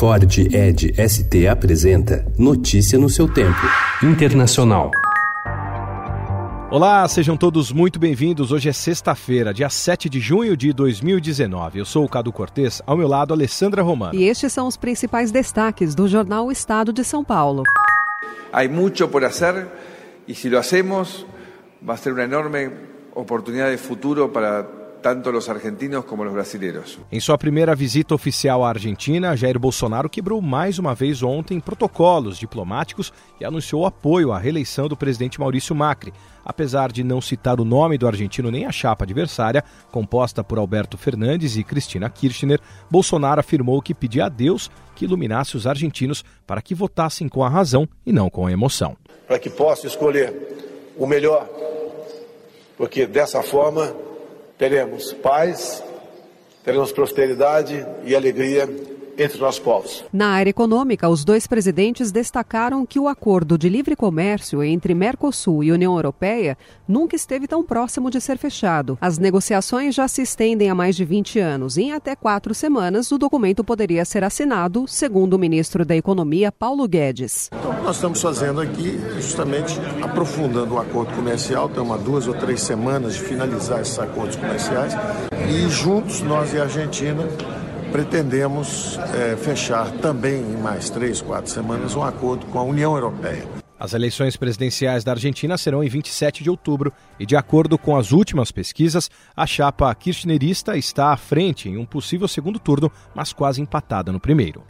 Ford Ed ST apresenta Notícia no seu tempo. Internacional. Olá, sejam todos muito bem-vindos. Hoje é sexta-feira, dia 7 de junho de 2019. Eu sou o Cado Cortês, ao meu lado, Alessandra Romano. E estes são os principais destaques do jornal Estado de São Paulo. Há muito por fazer e se lo hacemos, vai ser uma enorme oportunidade de futuro para tanto os argentinos como os brasileiros. Em sua primeira visita oficial à Argentina, Jair Bolsonaro quebrou mais uma vez ontem protocolos diplomáticos e anunciou apoio à reeleição do presidente Maurício Macri. Apesar de não citar o nome do argentino nem a chapa adversária, composta por Alberto Fernandes e Cristina Kirchner, Bolsonaro afirmou que pedia a Deus que iluminasse os argentinos para que votassem com a razão e não com a emoção. Para que possa escolher o melhor, porque dessa forma teremos paz, teremos prosperidade e alegria entre os nossos povos. Na área econômica, os dois presidentes destacaram que o acordo de livre comércio entre Mercosul e União Europeia nunca esteve tão próximo de ser fechado. As negociações já se estendem há mais de 20 anos e em até quatro semanas o documento poderia ser assinado, segundo o ministro da Economia, Paulo Guedes. Então, nós estamos fazendo aqui justamente aprofundando o acordo comercial, estamos há duas ou três semanas de finalizar esses acordos comerciais e juntos, nós e a Argentina, pretendemos é, fechar também em mais três, quatro semanas um acordo com a União Europeia. As eleições presidenciais da Argentina serão em 27 de outubro e, de acordo com as últimas pesquisas, a chapa kirchnerista está à frente em um possível segundo turno, mas quase empatada no primeiro.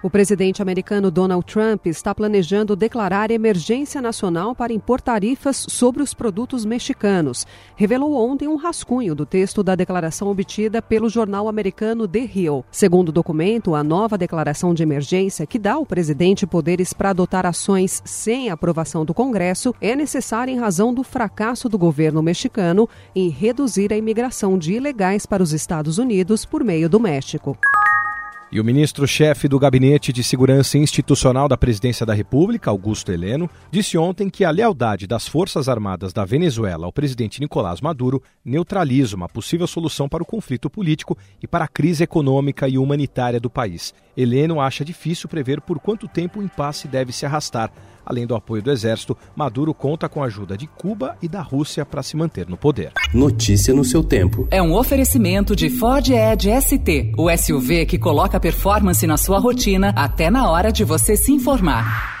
O presidente americano Donald Trump está planejando declarar emergência nacional para impor tarifas sobre os produtos mexicanos. Revelou ontem um rascunho do texto da declaração obtida pelo jornal americano The Hill. Segundo o documento, a nova declaração de emergência, que dá ao presidente poderes para adotar ações sem aprovação do Congresso, é necessária em razão do fracasso do governo mexicano em reduzir a imigração de ilegais para os Estados Unidos por meio do México. E o ministro-chefe do Gabinete de Segurança Institucional da Presidência da República, Augusto Heleno, disse ontem que a lealdade das Forças Armadas da Venezuela ao presidente Nicolás Maduro neutraliza uma possível solução para o conflito político e para a crise econômica e humanitária do país. Heleno acha difícil prever por quanto tempo o impasse deve se arrastar. Além do apoio do exército, Maduro conta com a ajuda de Cuba e da Rússia para se manter no poder. Notícia no seu tempo. É um oferecimento de Ford Edge ST, o SUV que coloca performance na sua rotina até na hora de você se informar.